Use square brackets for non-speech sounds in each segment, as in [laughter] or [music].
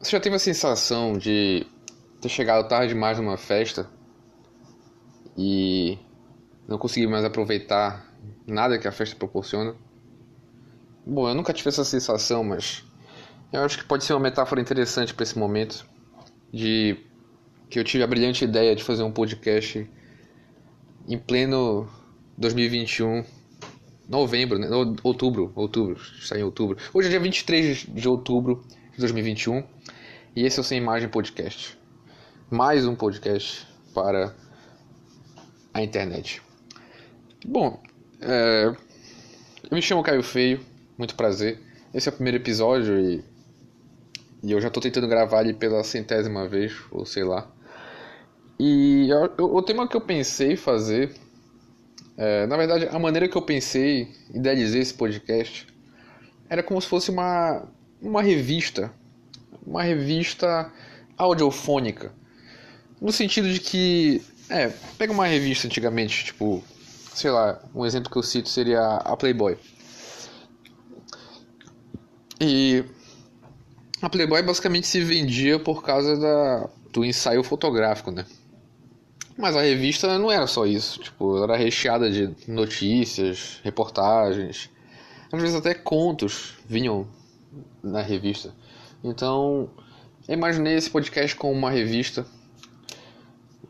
Você já teve a sensação de ter chegado tarde demais numa festa e não conseguir mais aproveitar nada que a festa proporciona? Bom, eu nunca tive essa sensação, mas eu acho que pode ser uma metáfora interessante para esse momento de que eu tive a brilhante ideia de fazer um podcast em pleno 2021, novembro, né? outubro, outubro, está em outubro. Hoje é dia 23 de outubro de 2021 e esse é o Sem Imagem Podcast. Mais um podcast para a internet. Bom, é... eu me chamo Caio Feio, muito prazer. Esse é o primeiro episódio e, e eu já estou tentando gravar ele pela centésima vez, ou sei lá. E o tema que eu pensei fazer, é, na verdade, a maneira que eu pensei, idealizei esse podcast, era como se fosse uma, uma revista uma revista audiofônica. No sentido de que, é, pega uma revista antigamente, tipo, sei lá, um exemplo que eu cito seria a Playboy. E a Playboy basicamente se vendia por causa da, do ensaio fotográfico, né? Mas a revista não era só isso, tipo, era recheada de notícias, reportagens, às vezes até contos vinham na revista. Então, imaginei esse podcast como uma revista.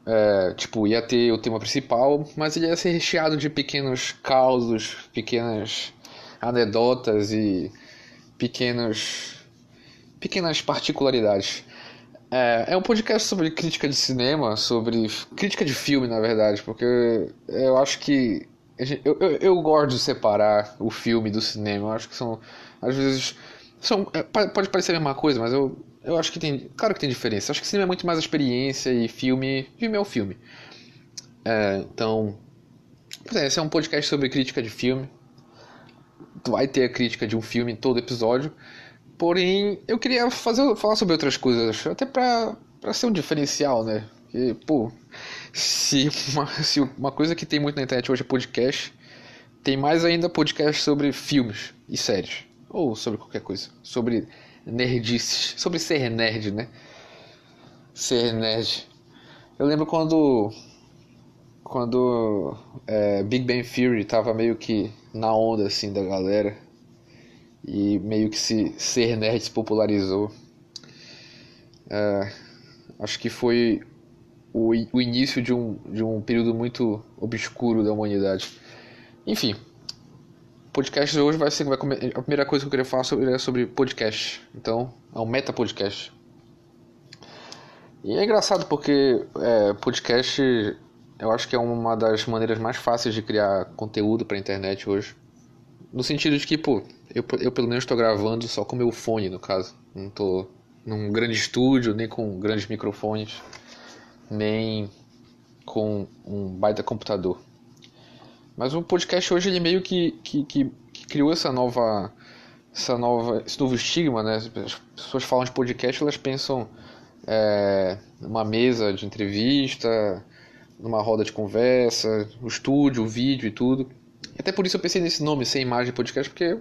É, tipo, ia ter o tema principal, mas ele ia ser recheado de pequenos causos, pequenas anedotas e pequenos, pequenas particularidades. É, é um podcast sobre crítica de cinema, sobre crítica de filme, na verdade, porque eu acho que eu, eu, eu gosto de separar o filme do cinema. Eu acho que são, às vezes, são, é, pode parecer a mesma coisa, mas eu, eu acho que tem. Claro que tem diferença. Acho que cinema é muito mais experiência e filme. Filme é o filme. É, então. É, esse é um podcast sobre crítica de filme. Tu vai ter a crítica de um filme em todo episódio. Porém, eu queria fazer, falar sobre outras coisas, até pra, pra ser um diferencial, né? Porque, pô, se uma, [laughs] se uma coisa que tem muito na internet hoje é podcast, tem mais ainda podcast sobre filmes e séries ou sobre qualquer coisa, sobre nerdices, sobre ser nerd, né? Ser nerd. Eu lembro quando quando é, Big Bang Theory tava meio que na onda assim da galera e meio que se ser nerd se popularizou. É, acho que foi o, o início de um, de um período muito obscuro da humanidade. Enfim, podcast hoje vai ser vai a primeira coisa que eu queria falar sobre, é sobre podcast. Então, é um meta podcast. E é engraçado porque é, podcast eu acho que é uma das maneiras mais fáceis de criar conteúdo para internet hoje. No sentido de que, pô, eu, eu pelo menos estou gravando só com meu fone, no caso. Não estou num grande estúdio, nem com grandes microfones, nem com um baita computador. Mas o podcast hoje ele meio que, que, que, que criou essa nova, essa nova, esse novo estigma, né? As pessoas falam de podcast, elas pensam é, numa mesa de entrevista, numa roda de conversa, o estúdio, o vídeo e tudo. Até por isso eu pensei nesse nome, sem imagem podcast, porque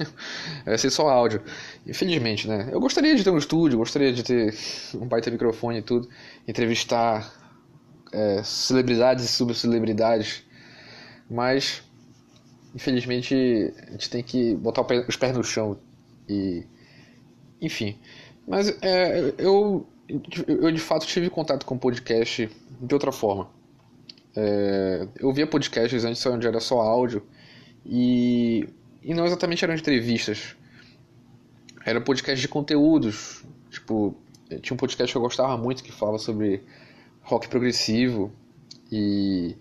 [laughs] vai ser só áudio. Infelizmente, né? Eu gostaria de ter um estúdio, gostaria de ter [laughs] um baita microfone e tudo, entrevistar é, celebridades e subcelebridades mas, infelizmente, a gente tem que botar os pés no chão e. Enfim. Mas é, eu, eu de fato tive contato com podcast de outra forma. É, eu via podcasts antes onde era só áudio e, e não exatamente eram entrevistas. Era podcast de conteúdos. Tipo, tinha um podcast que eu gostava muito que fala sobre rock progressivo e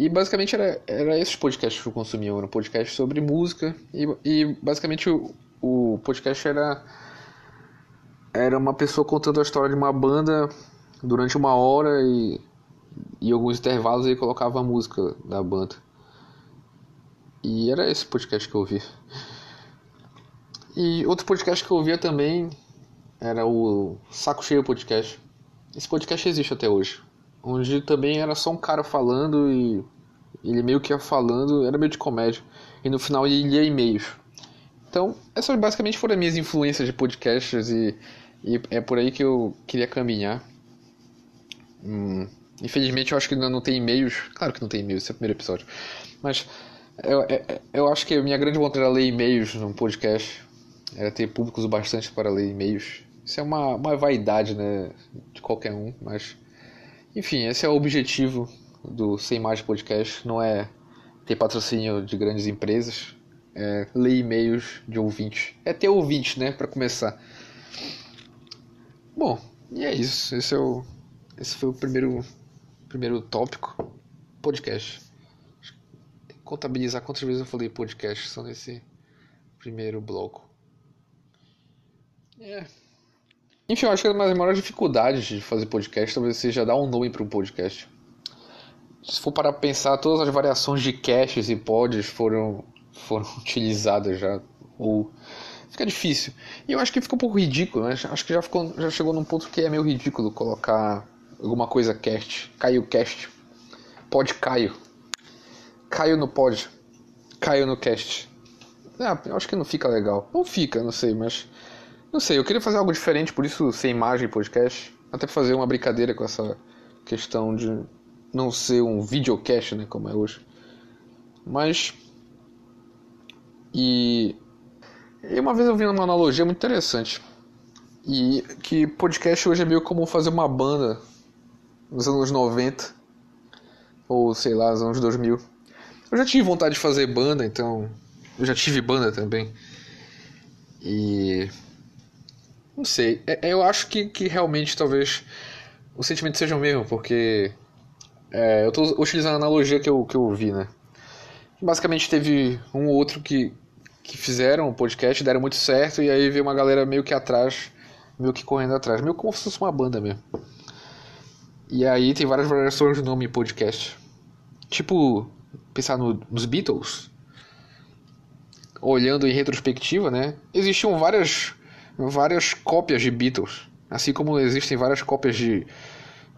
e basicamente era, era esses podcasts que eu consumia, era um podcast sobre música e, e basicamente o, o podcast era era uma pessoa contando a história de uma banda durante uma hora e em alguns intervalos ele colocava a música da banda. E era esse podcast que eu ouvi. E outro podcast que eu ouvia também era o Saco Cheio Podcast. Esse podcast existe até hoje onde também era só um cara falando e ele meio que ia falando, era meio de comédia. E no final ele lia e-mails. Então, essas basicamente foram as minhas influências de podcasts e E é por aí que eu queria caminhar. Hum, infelizmente eu acho que ainda não tem e-mails. Claro que não tem e-mails, esse é o primeiro episódio. Mas eu, eu, eu acho que a minha grande vontade era ler e-mails num podcast. Era ter públicos o bastante para ler e-mails. Isso é uma, uma vaidade, né? De qualquer um, mas. Enfim, esse é o objetivo do Sem Mais Podcast. Não é ter patrocínio de grandes empresas. É ler e-mails de ouvintes. É ter ouvintes, né? Para começar. Bom, e é isso. Esse, é o, esse foi o primeiro, primeiro tópico. Podcast. Contabilizar quantas vezes eu falei podcast só nesse primeiro bloco. É. Enfim, eu acho que uma das maiores dificuldades de fazer podcast talvez seja dar um nome para um podcast. Se for para pensar, todas as variações de caches e pods foram, foram [laughs] utilizadas já. Ou fica difícil. E eu acho que fica um pouco ridículo, né? Acho que já, ficou, já chegou num ponto que é meio ridículo colocar alguma coisa cast. Caio cast. Pod Caio. Caio no pod. Caio no cast. Ah, eu acho que não fica legal. Ou fica, não sei, mas. Não sei, eu queria fazer algo diferente, por isso sem imagem podcast. Até fazer uma brincadeira com essa questão de não ser um videocast, né, como é hoje. Mas. E. E uma vez eu vi uma analogia muito interessante. E que podcast hoje é meio como fazer uma banda nos anos 90. Ou sei lá, nos anos 2000. Eu já tive vontade de fazer banda, então. Eu já tive banda também. E. Não sei. É, eu acho que, que realmente talvez o sentimento seja o mesmo, porque. É, eu estou utilizando a analogia que eu, que eu vi, né? Basicamente teve um ou outro que, que fizeram o podcast, deram muito certo, e aí veio uma galera meio que atrás, meio que correndo atrás, meio como se fosse uma banda mesmo. E aí tem várias variações de nome podcast. Tipo, pensar no, nos Beatles, olhando em retrospectiva, né? Existiam várias várias cópias de Beatles, assim como existem várias cópias de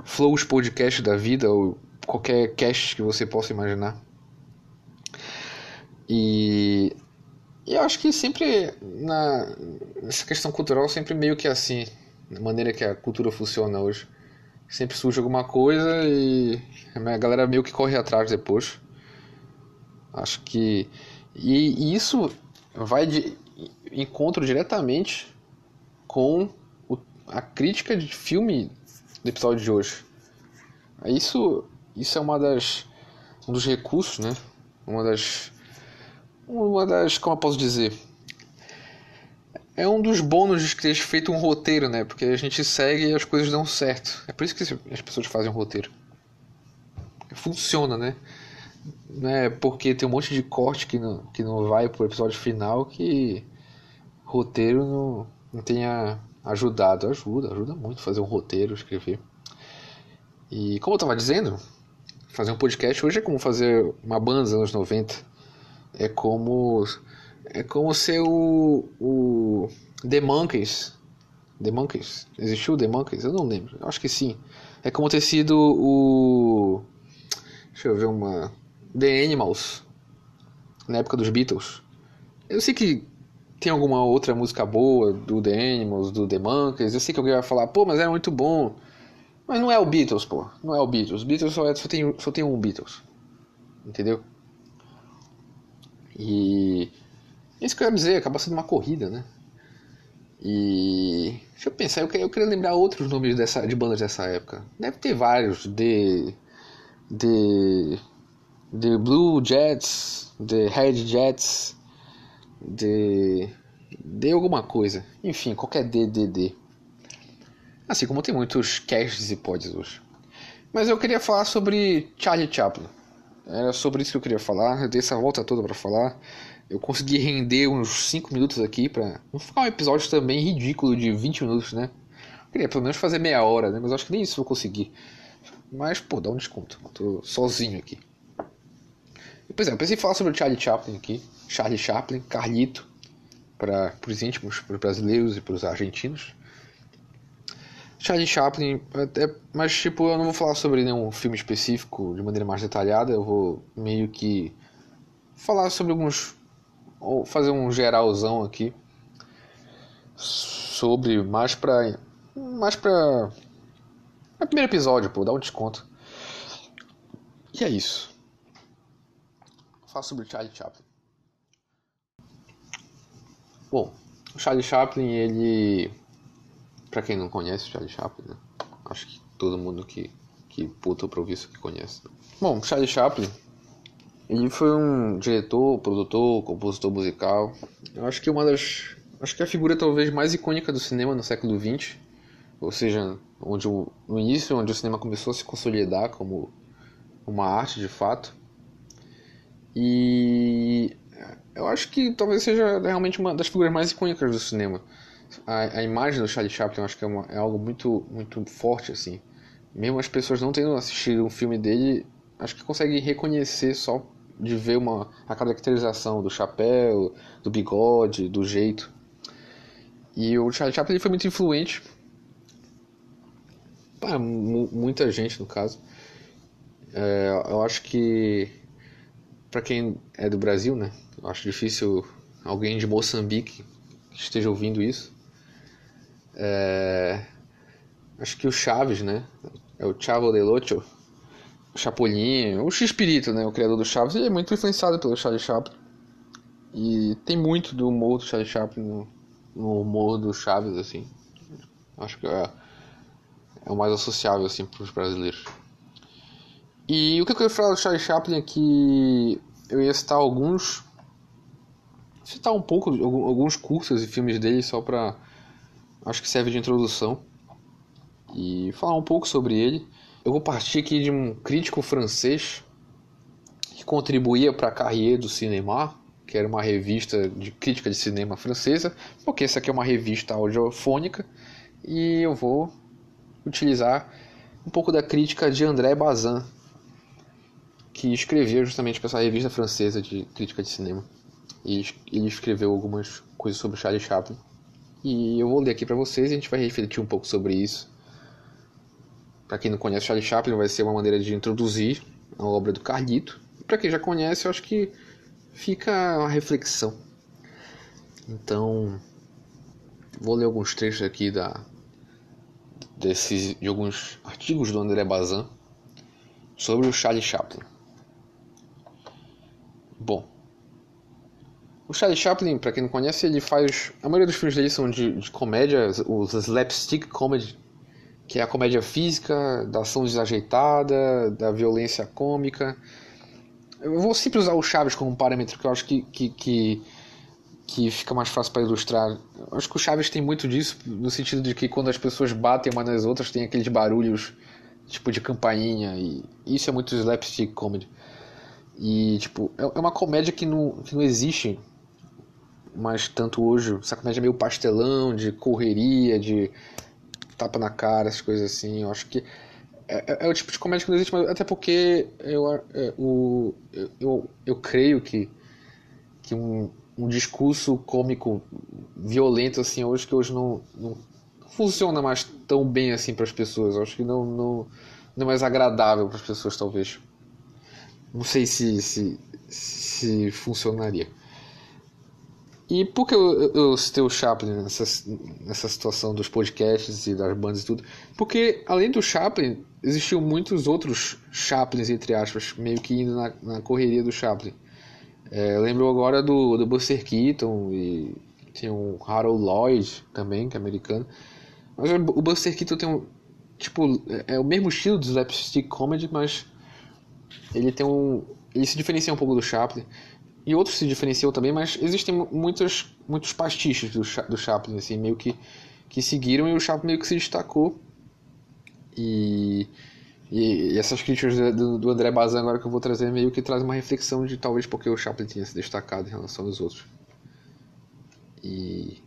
Flows Podcast da vida ou qualquer cast que você possa imaginar. E, e eu acho que sempre na nessa questão cultural sempre meio que assim, da maneira que a cultura funciona hoje. Sempre surge alguma coisa e a galera meio que corre atrás depois. Acho que e, e isso vai de encontro diretamente com o, a crítica de filme do episódio de hoje. Isso, isso é uma das um dos recursos, né? Uma das uma das, como eu posso dizer, é um dos bônus de ter feito um roteiro, né? Porque a gente segue e as coisas dão certo. É por isso que as pessoas fazem um roteiro. Funciona, né? Não é porque tem um monte de corte que não, que não vai pro episódio final que roteiro não, não tenha ajudado. Ajuda, ajuda muito fazer um roteiro, escrever. E como eu estava dizendo, fazer um podcast hoje é como fazer uma banda dos anos 90. É como é como ser o, o The Monkeys. The Monkeys? Existiu The Monkeys? Eu não lembro. Eu acho que sim. É como ter sido o Deixa eu ver uma The Animals na época dos Beatles. Eu sei que tem alguma outra música boa do The Animals, do The Monkeys. Eu sei que alguém vai falar, pô, mas era muito bom. Mas não é o Beatles, pô. Não é o Beatles. Beatles só, é, só, tem, só tem um Beatles. Entendeu? E. Isso que eu ia dizer, acaba sendo uma corrida, né? E. Deixa eu pensar, eu queria, eu queria lembrar outros nomes dessa, de bandas dessa época. Deve ter vários. The. The. The Blue Jets. The Red Jets de de alguma coisa. Enfim, qualquer D, D, D. Assim como tem muitos casts e pods hoje. Mas eu queria falar sobre Charlie Chaplin. Era sobre isso que eu queria falar. Eu dei essa volta toda para falar. Eu consegui render uns 5 minutos aqui para não ficar um episódio também ridículo de 20 minutos, né? Eu queria pelo menos fazer meia hora, né? Mas acho que nem isso eu vou conseguir. Mas, pô, dá um desconto. Eu tô sozinho aqui. Pois é, eu pensei em falar sobre o Charlie Chaplin aqui. Charlie Chaplin, Carlito, para os íntimos, para os brasileiros e para os argentinos. Charlie Chaplin, até, mas tipo, eu não vou falar sobre nenhum filme específico de maneira mais detalhada, eu vou meio que falar sobre alguns. ou fazer um geralzão aqui sobre mais pra. mais pra. É o primeiro episódio, pô, dá um desconto. E é isso. Fala sobre Charlie Chaplin. Bom, o Charlie Chaplin, ele. Pra quem não conhece o Charlie Chaplin, né? Acho que todo mundo que, que puta pra ouvir isso que conhece. Bom, Charlie Chaplin, ele foi um diretor, produtor, compositor musical. Eu acho que uma das. Acho que a figura talvez mais icônica do cinema no século XX. Ou seja, onde o, no início, onde o cinema começou a se consolidar como uma arte de fato. E eu acho que talvez seja realmente uma das figuras mais icônicas do cinema. A, a imagem do Charlie Chaplin eu acho que é, uma, é algo muito, muito forte, assim. Mesmo as pessoas não tendo assistido um filme dele, acho que conseguem reconhecer só de ver uma, a caracterização do chapéu, do bigode, do jeito. E o Charlie Chaplin foi muito influente para muita gente, no caso. É, eu acho que para quem é do Brasil, né? Eu acho difícil alguém de Moçambique que esteja ouvindo isso. É, acho que o Chaves, né? É o Chavo del Ocho, o Chapolin, o X-Pirito, né? O criador do Chaves, ele é muito influenciado pelo Charlie Chaplin. E tem muito do humor do Charlie Chaplin no, no humor do Chaves, assim. Acho que é, é o mais associável, assim, para os brasileiros. E o que eu queria falar do Charlie Chaplin é que eu ia citar alguns. citar um pouco, alguns cursos e filmes dele só pra. acho que serve de introdução. E falar um pouco sobre ele. Eu vou partir aqui de um crítico francês que contribuía para a Carrière do Cinema, que era uma revista de crítica de cinema francesa, porque essa aqui é uma revista audiofônica e eu vou utilizar um pouco da crítica de André Bazin, que escreveu justamente para essa revista francesa de crítica de cinema. E ele escreveu algumas coisas sobre Charlie Chaplin. E eu vou ler aqui para vocês e a gente vai refletir um pouco sobre isso. Para quem não conhece Charlie Chaplin, vai ser uma maneira de introduzir a obra do Carlito. Para quem já conhece, eu acho que fica uma reflexão. Então, vou ler alguns trechos aqui da desses de alguns artigos do André Bazin sobre o Charlie Chaplin. Bom, o Charlie Chaplin, para quem não conhece, ele faz. A maioria dos filmes dele são de, de comédia, os slapstick comedy, que é a comédia física, da ação desajeitada, da violência cômica. Eu vou sempre usar o Chaves como parâmetro, que eu acho que, que, que, que fica mais fácil para ilustrar. Eu acho que o Chaves tem muito disso, no sentido de que quando as pessoas batem umas nas outras, tem aqueles barulhos tipo de campainha, e isso é muito slapstick comedy. E, tipo, é, é uma comédia que não, que não existe mais tanto hoje. Essa comédia meio pastelão, de correria, de tapa na cara, essas coisas assim. Eu acho que é, é, é o tipo de comédia que não existe, até porque eu, é, o, eu, eu, eu creio que, que um, um discurso cômico violento assim hoje que hoje não, não funciona mais tão bem assim para as pessoas. Eu acho que não, não, não é mais agradável para as pessoas, talvez. Não sei se, se, se funcionaria. E por que eu, eu citei o Chaplin nessa, nessa situação dos podcasts e das bandas e tudo? Porque, além do Chaplin, existiam muitos outros Chaplins, entre aspas, meio que indo na, na correria do Chaplin. É, lembro agora do, do Buster Keaton e tem o Harold Lloyd também, que é americano. Mas o Buster Keaton tem um. Tipo, é, é o mesmo estilo do slapstick comedy, mas ele tem um. Ele se diferencia um pouco do Chaplin. E outros se diferenciam também, mas existem muitos, muitos pastiches do, do Chaplin, assim, meio que, que seguiram e o Chaplin meio que se destacou. E, e, e essas críticas do, do André Bazin agora que eu vou trazer meio que traz uma reflexão de talvez porque o Chaplin tinha se destacado em relação aos outros. E,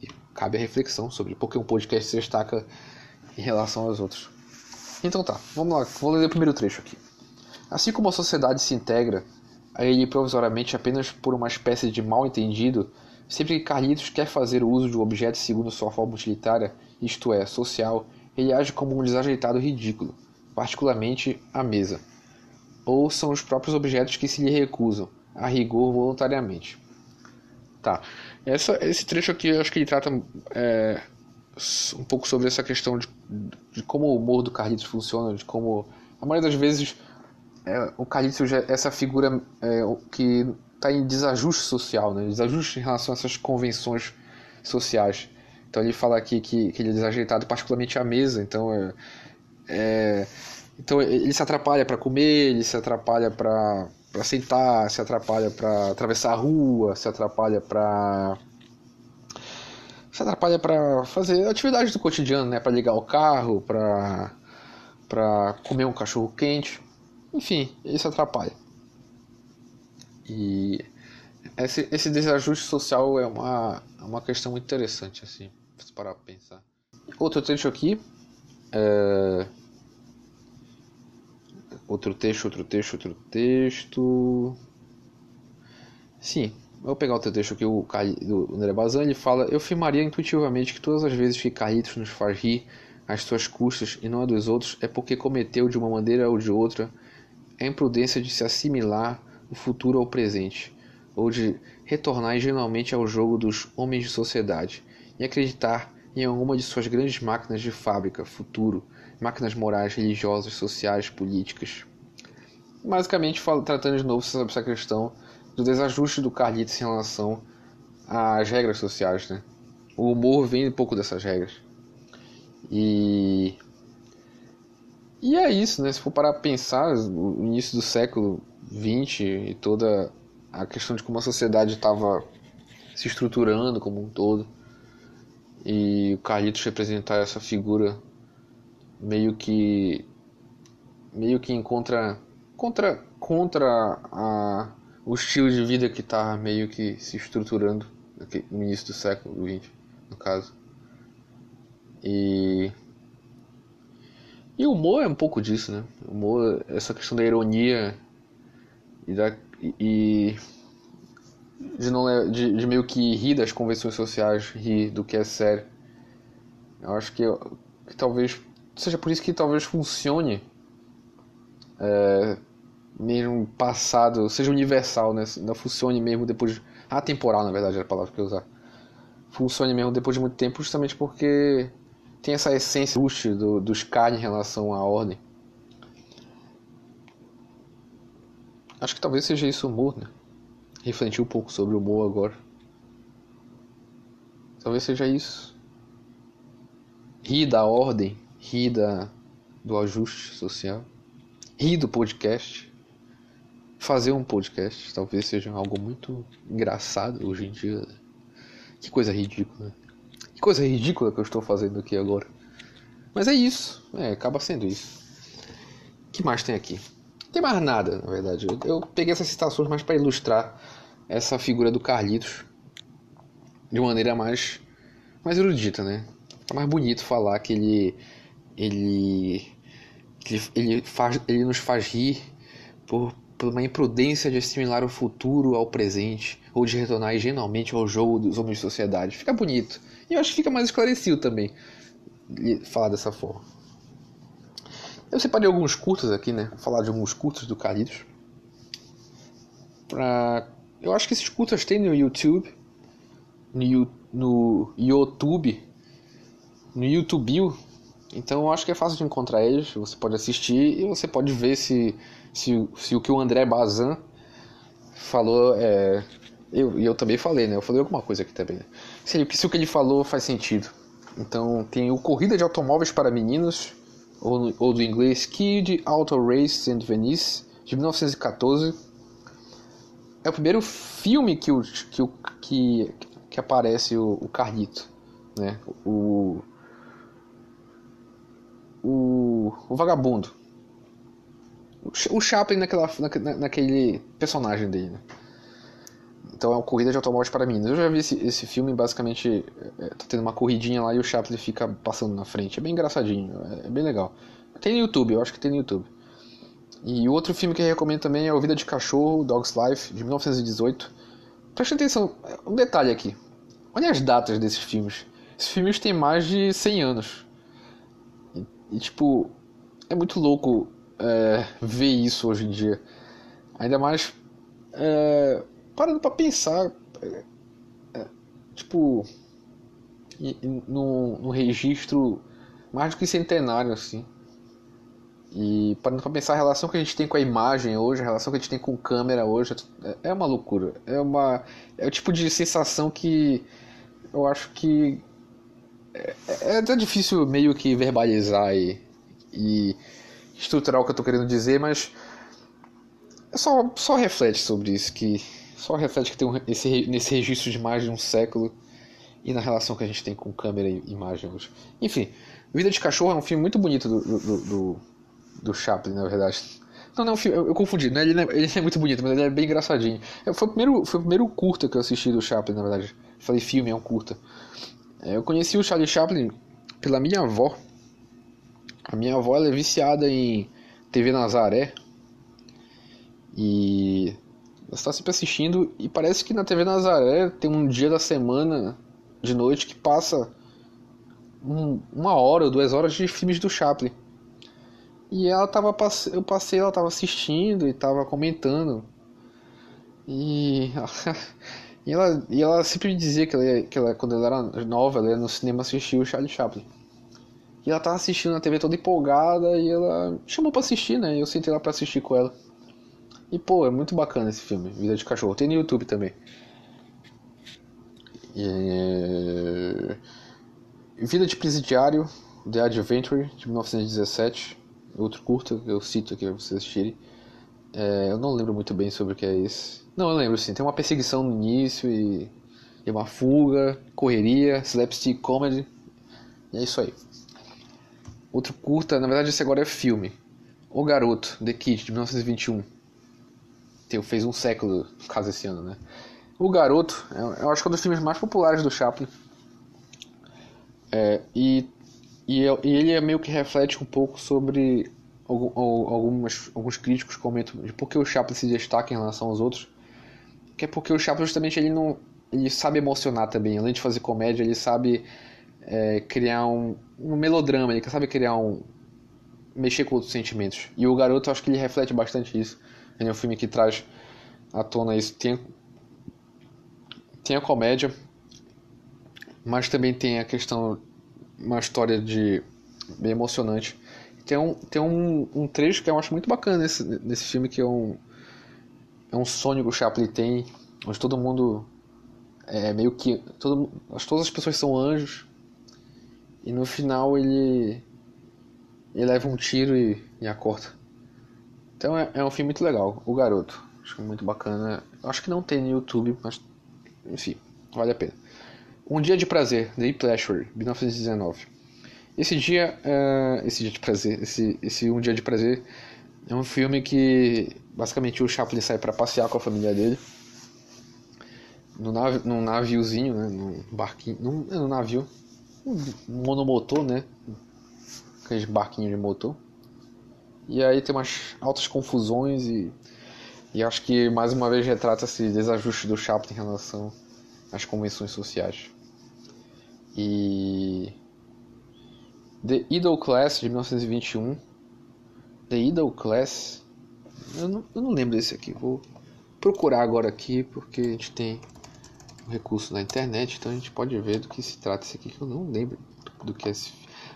e cabe a reflexão sobre por que um podcast se destaca em relação aos outros. Então tá, vamos lá, vou ler o primeiro trecho aqui. Assim como a sociedade se integra a ele provisoriamente apenas por uma espécie de mal-entendido, sempre que Carlitos quer fazer o uso de um objeto segundo sua forma utilitária, isto é, social, ele age como um desajeitado ridículo, particularmente a mesa. Ou são os próprios objetos que se lhe recusam, a rigor voluntariamente. Tá. Essa, esse trecho aqui eu acho que ele trata é, um pouco sobre essa questão de, de como o humor do Carlitos funciona, de como a maioria das vezes é, o Carlitos é essa figura é, que está em desajuste social, né? desajuste em relação a essas convenções sociais. Então ele fala aqui que, que ele é desajeitado particularmente à mesa, então é, é então ele se atrapalha para comer, ele se atrapalha para para sentar, se atrapalha para atravessar a rua, se atrapalha para se atrapalha para fazer atividades do cotidiano, né, para ligar o carro, para para comer um cachorro quente. Enfim, se atrapalha. E esse, esse desajuste social é uma, é uma questão muito interessante, assim, se parar para pensar. Outro trecho aqui. É... Outro texto, outro texto, outro texto. Sim, vou pegar outro texto aqui o do André Bazan. Ele fala: Eu afirmaria intuitivamente que todas as vezes que Carlitos nos faz rir às suas custas e não a dos outros é porque cometeu de uma maneira ou de outra a imprudência de se assimilar o futuro ao presente, ou de retornar ingenuamente ao jogo dos homens de sociedade e acreditar em alguma de suas grandes máquinas de fábrica, futuro, máquinas morais, religiosas, sociais, políticas. Basicamente, tratando de novo sobre essa questão do desajuste do Carlitos em relação às regras sociais. Né? O humor vem um pouco dessas regras. E e é isso, né? Se for parar a pensar, o início do século XX e toda a questão de como a sociedade estava se estruturando como um todo, e o Carlitos representar essa figura meio que meio que encontra contra contra a, o estilo de vida que está meio que se estruturando no início do século XX, no caso. E e o humor é um pouco disso, né? O humor, essa questão da ironia e, da, e de, não, de, de meio que rir das convenções sociais, rir do que é sério. Eu acho que, que talvez seja por isso que talvez funcione é, mesmo passado, seja universal, né? Não funcione mesmo depois. De, atemporal, na verdade, é a palavra que eu usar. Funcione mesmo depois de muito tempo, justamente porque tem essa essência do, dos K em relação à ordem. Acho que talvez seja isso o humor, né? Refletir um pouco sobre o humor agora. Talvez seja isso. Rir da ordem, rir da, do ajuste social, rir do podcast. Fazer um podcast talvez seja algo muito engraçado hoje em dia. Que coisa ridícula. Que coisa ridícula que eu estou fazendo aqui agora. Mas é isso. É, acaba sendo isso. O que mais tem aqui? Não tem mais nada, na verdade. Eu, eu peguei essas citações mais para ilustrar essa figura do Carlitos de maneira mais, mais erudita, né? É mais bonito falar que ele. Ele. Ele, ele, faz, ele nos faz rir por, por uma imprudência de assimilar o futuro ao presente ou de retornar ingenuamente ao jogo dos homens de sociedade. Fica bonito. E eu acho que fica mais esclarecido também falar dessa forma. Eu separei alguns curtas aqui, né? Vou falar de alguns curtas do Carlitos. Pra... Eu acho que esses curtas tem no YouTube. No, no YouTube. No YouTube. Então eu acho que é fácil de encontrar eles. Você pode assistir e você pode ver se, se, se o que o André Bazin falou é, eu, eu também falei, né? Eu falei alguma coisa aqui também. Né? Se, se o que ele falou faz sentido. Então tem o Corrida de Automóveis para Meninos, ou, ou do inglês Kid Auto Race in Venice, de 1914. É o primeiro filme que, o, que, o, que, que aparece o, o né? O, o, o vagabundo. O, o Chaplin naquela, na, naquele personagem dele, né? Então é uma corrida de automóveis para meninos. Eu já vi esse, esse filme, basicamente, é, tá tendo uma corridinha lá e o Chaplin fica passando na frente. É bem engraçadinho, é, é, bem legal. Tem no YouTube, eu acho que tem no YouTube. E o outro filme que eu recomendo também é O Vida de Cachorro, Dog's Life, de 1918. Preste atenção, um detalhe aqui. Olha as datas desses filmes. Esses filmes têm mais de 100 anos. E, e tipo, é muito louco é, ver isso hoje em dia. Ainda mais... É, parando para pensar, é, tipo, num, num registro mais do que centenário, assim. E parando pra pensar a relação que a gente tem com a imagem hoje, a relação que a gente tem com câmera hoje, é, é uma loucura. É uma. É o tipo de sensação que eu acho que é, é até difícil meio que verbalizar e, e estruturar o que eu tô querendo dizer, mas é só, só reflete sobre isso, que só reflete que tem um, esse, nesse registro de mais de um século e na relação que a gente tem com câmera e imagem hoje. Enfim, Vida de Cachorro é um filme muito bonito do, do, do, do Chaplin, na verdade. Não, não, eu, eu confundi, né? ele, não é, ele é muito bonito, mas ele é bem engraçadinho. Foi o, primeiro, foi o primeiro curta que eu assisti do Chaplin, na verdade. Falei filme, é um curta. É, eu conheci o Charlie Chaplin pela minha avó. A minha avó é viciada em TV Nazaré. E ela está sempre assistindo. E parece que na TV Nazaré tem um dia da semana de noite que passa um, uma hora ou duas horas de filmes do Chaplin. E ela tava eu passei, ela tava assistindo e tava comentando. E [laughs] E ela, e ela sempre me dizia que ela, que ela, quando ela era nova, ela ia no cinema assistir o Charlie Chaplin. E ela tava assistindo na TV toda empolgada e ela chamou pra assistir, né? E eu sentei lá pra assistir com ela. E pô, é muito bacana esse filme, Vida de Cachorro. Tem no YouTube também. E... Vida de Presidiário, The Adventure, de 1917. Outro curta que eu cito aqui pra vocês assistirem. É, eu não lembro muito bem sobre o que é esse. Não, eu lembro sim. Tem uma perseguição no início e, e uma fuga, correria, slapstick comedy. E é isso aí. Outro curta, na verdade esse agora é filme. O Garoto, The Kid, de 1921. Fez um século, caso esse ano, né? O Garoto, é, eu acho que é um dos filmes mais populares do Chaplin. É, e, e, e ele é meio que reflete um pouco sobre algumas, alguns críticos comentam de por que o Chaplin se destaca em relação aos outros, que é porque o Chaplin justamente ele não ele sabe emocionar também, além de fazer comédia, ele sabe é, criar um, um melodrama, ele sabe criar um mexer com outros sentimentos. E o Garoto, eu acho que ele reflete bastante isso. Ele é um filme que traz à tona isso. Tem, tem a comédia, mas também tem a questão, uma história de bem emocionante tem um, tem um, um trecho que eu acho muito bacana nesse, nesse filme, que é um, é um sonho que o Chaplin tem, onde todo mundo é meio que. Todo, todas as pessoas são anjos, e no final ele, ele leva um tiro e, e acorda. Então é, é um filme muito legal, O Garoto. Acho muito bacana. Acho que não tem no YouTube, mas enfim, vale a pena. Um Dia de Prazer, The Pleasure, 1919. Esse dia, uh, esse dia de prazer, esse, esse um dia de prazer é um filme que basicamente o Chaplin sai para passear com a família dele no num naviozinho, né, num barquinho, num, é, num navio, um monomotor, né, aqueles barquinhos de motor. E aí tem umas altas confusões e, e acho que mais uma vez retrata esse desajuste do Chaplin em relação às convenções sociais. E The Idol Class de 1921. The Idol Class. Eu não, eu não lembro desse aqui. Vou procurar agora aqui porque a gente tem um recurso na internet, então a gente pode ver do que se trata esse aqui que eu não lembro do que é esse.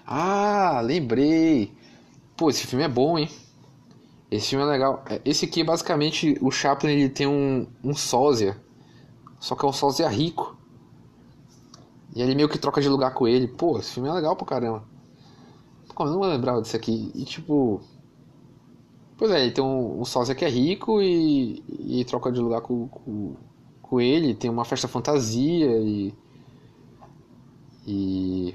Ah, lembrei. Pô, esse filme é bom, hein? Esse filme é legal. É, esse aqui, basicamente, o Chaplin ele tem um, um sósia. Só que é um sósia rico. E ele meio que troca de lugar com ele. Pô, esse filme é legal pra caramba. Pô, eu não lembrava disso aqui. E tipo. Pois é, ele tem um, um sósia que é rico e, e troca de lugar com, com, com ele. Tem uma festa fantasia e. E.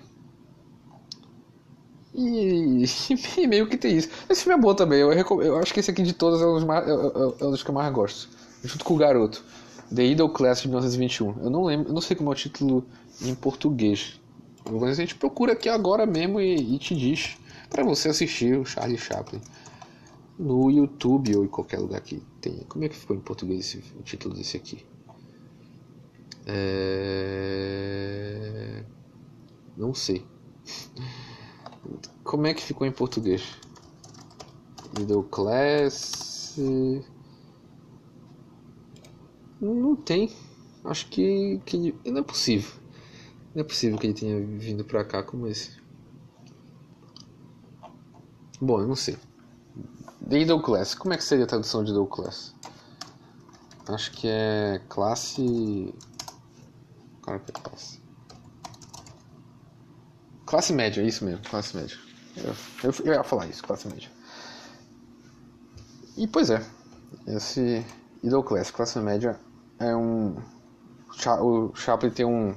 E, [laughs] e, meio que tem isso. Esse filme é bom também. Eu, eu acho que esse aqui de todos é um dos, mais, é, é, é um dos que eu mais gosto. Junto com o Garoto. The Idol Class de 1921. Eu não lembro, eu não sei como é o título em português. A gente procura aqui agora mesmo e, e te diz para você assistir o Charlie Chaplin no YouTube ou em qualquer lugar que tenha. Como é que ficou em português esse, o título desse aqui? É... Não sei. [laughs] Como é que ficou em português? Middle Class. Não tem. Acho que, que não é possível. Não é possível que ele tenha vindo pra cá como esse. Bom, eu não sei. Middle Class. Como é que seria a tradução de Middle Class? Acho que é classe. Claro que é classe. Classe média, é isso mesmo, classe média. Eu, eu, eu ia falar isso, classe média. E pois é, esse Middle Class, classe média, é um. O Chaplin tem um.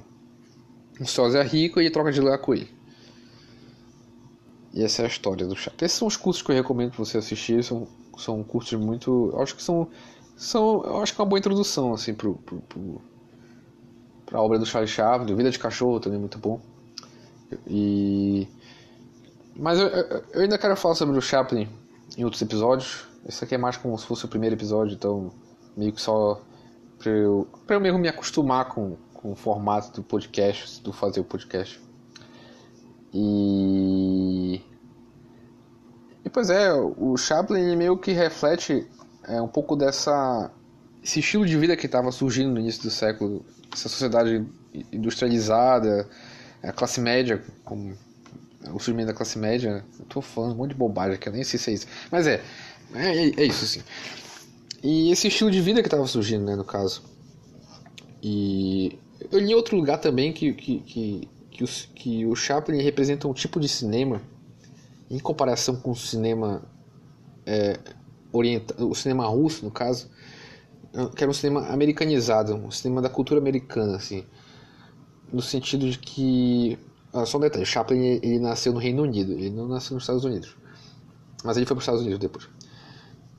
Um sósia rico e troca de lugar com ele. E essa é a história do Chaplin. Esses são os cursos que eu recomendo você assistir. São, são cursos muito. Acho que são. são eu acho que é uma boa introdução assim, pro, pro, pro, pra obra do Charlie Chaplin. Vida de Cachorro também é muito bom. E. Mas eu, eu ainda quero falar sobre o Chaplin em outros episódios. Esse aqui é mais como se fosse o primeiro episódio, então meio que só pra eu, pra eu mesmo me acostumar com, com o formato do podcast, do fazer o podcast. E. E pois é, o Chaplin meio que reflete é, um pouco dessa. esse estilo de vida que estava surgindo no início do século, essa sociedade industrializada, a classe média, como o surgimento da classe média. Eu tô falando um monte de bobagem aqui, eu nem sei se é isso. Mas é, é, é isso sim. E esse estilo de vida que estava surgindo, né, no caso. E eu li em outro lugar também que, que, que, que, o, que o Chaplin representa um tipo de cinema em comparação com o cinema é, oriental, o cinema russo, no caso, que era um cinema americanizado, um cinema da cultura americana, assim, no sentido de que, ah, só um detalhe, Chaplin ele nasceu no Reino Unido, ele não nasceu nos Estados Unidos, mas ele foi para os Estados Unidos depois.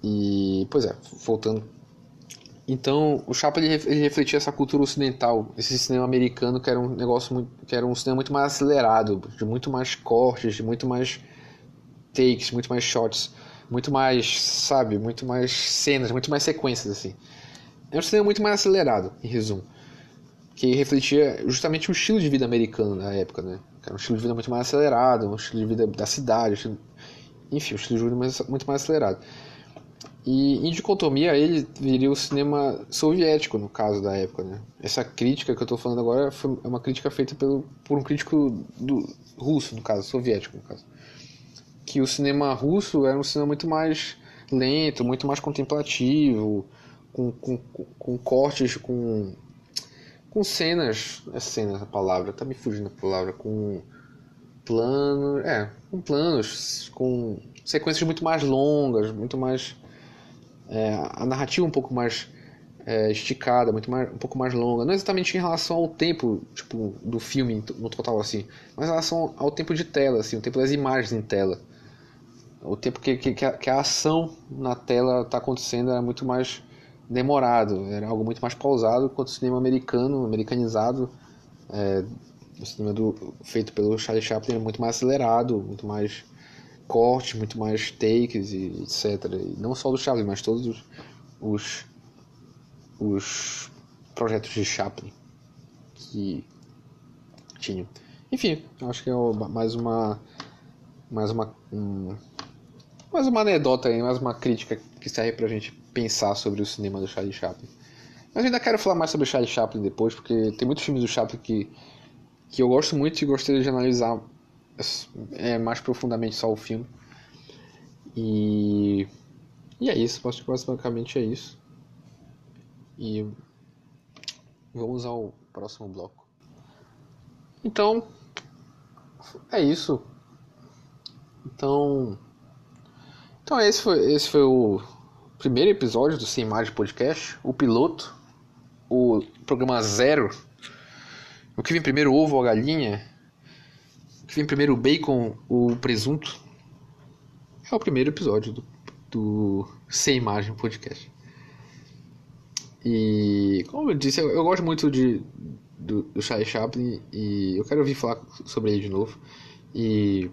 E, pois é, voltando. Então, o Chaplin ele refletia essa cultura ocidental, esse cinema americano que era um negócio muito, que era um cinema muito mais acelerado, de muito mais cortes, de muito mais takes, muito mais shots, muito mais, sabe, muito mais cenas, muito mais sequências assim. É um cinema muito mais acelerado, em resumo, que refletia justamente o estilo de vida americano na época, né? Era um estilo de vida muito mais acelerado, um estilo de vida da cidade, um estilo... enfim, um estilo de vida muito mais acelerado. E em dicotomia ele viria o cinema soviético, no caso da época. Né? Essa crítica que eu estou falando agora foi, é uma crítica feita pelo, por um crítico do, russo, no caso, soviético, no caso. Que o cinema russo era um cinema muito mais lento, muito mais contemplativo, com, com, com cortes, com, com cenas. É cenas a palavra, tá me fugindo a palavra. Com planos. É, com planos, com sequências muito mais longas, muito mais é, a narrativa um pouco mais é, esticada, muito mais, um pouco mais longa, não exatamente em relação ao tempo tipo, do filme no total assim, mas em relação ao tempo de tela, assim, o tempo das imagens em tela. O tempo que, que, que, a, que a ação na tela está acontecendo era muito mais demorado, era algo muito mais pausado, enquanto o cinema americano, americanizado, é, o cinema do, feito pelo Charlie Chaplin era muito mais acelerado, muito mais cortes, muito mais takes e etc. E não só do Chaplin, mas todos os, os, os projetos de Chaplin que tinham. Enfim, acho que é mais uma mais uma um, mais uma anedota aí, mais uma crítica que serve pra gente pensar sobre o cinema do Charlie Chaplin. Mas ainda quero falar mais sobre o Charlie Chaplin depois, porque tem muitos filmes do Chaplin que, que eu gosto muito e gostaria de analisar é, mais profundamente só o filme. E, e é isso, acho basicamente é isso. E vamos ao próximo bloco. Então, é isso. Então, então esse foi, esse foi o primeiro episódio do Sem Imagem Podcast, o piloto, o programa zero. O que vem primeiro, o ovo ou a galinha? que vem primeiro o bacon ou o presunto? É o primeiro episódio do, do Sem Imagem Podcast. E, como eu disse, eu, eu gosto muito de, do, do Charlie Chaplin e eu quero ouvir falar sobre ele de novo. E,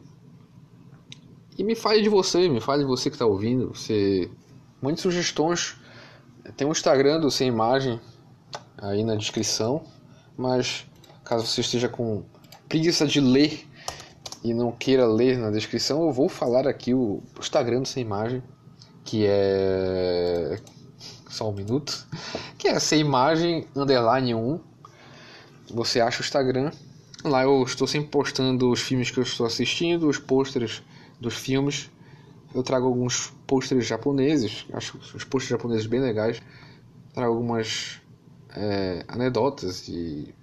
e me fale de você, me fale de você que está ouvindo. Você, muitas sugestões. Tem o um Instagram do Sem Imagem aí na descrição. Mas caso você esteja com preguiça de ler e não queira ler na descrição, eu vou falar aqui o Instagram do Sem Imagem, que é só um minuto, que é sem imagem underline 1. Você acha o Instagram. Lá eu estou sempre postando os filmes que eu estou assistindo, os pôsteres dos filmes. Eu trago alguns pôsteres japoneses, acho os pôsteres japoneses bem legais. Trago algumas é, anedotas e,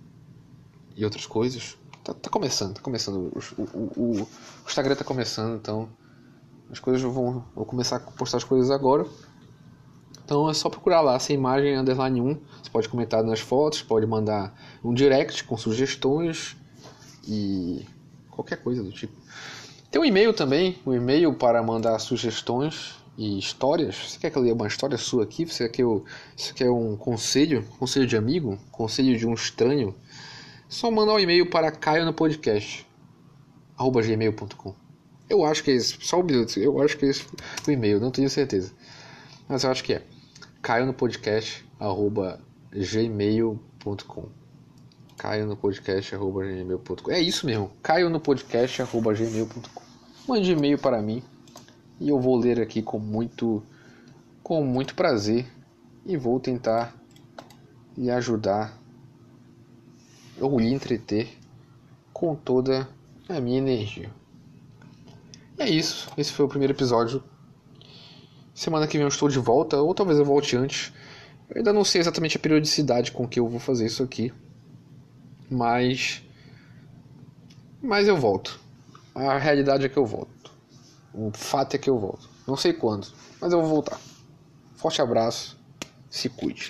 e outras coisas. Tá, tá começando, tá começando. O, o, o, o Instagram tá começando, então as coisas vão. Vou começar a postar as coisas agora. Então é só procurar lá, sem imagem underline 1. Você pode comentar nas fotos, pode mandar um direct com sugestões e qualquer coisa do tipo. Tem um e-mail também, um e-mail para mandar sugestões e histórias. Você quer que eu leia uma história sua aqui? Você quer, eu, você quer um conselho? Conselho de amigo? Conselho de um estranho? Só mandar um e-mail para caio no podcast gmail.com. Eu acho que é esse, só um minuto, eu acho que é esse o e-mail, não tenho certeza. Mas eu acho que é caio no podcast arroba gmail.com caio no podcast arroba gmail.com É isso mesmo, caio no podcast arroba gmail.com Mande e-mail para mim e eu vou ler aqui com muito com muito prazer e vou tentar lhe ajudar ou lhe entreter com toda a minha energia. É isso, esse foi o primeiro episódio. Semana que vem eu estou de volta, ou talvez eu volte antes. Eu ainda não sei exatamente a periodicidade com que eu vou fazer isso aqui. Mas. Mas eu volto. A realidade é que eu volto. O fato é que eu volto. Não sei quando, mas eu vou voltar. Forte abraço, se cuide.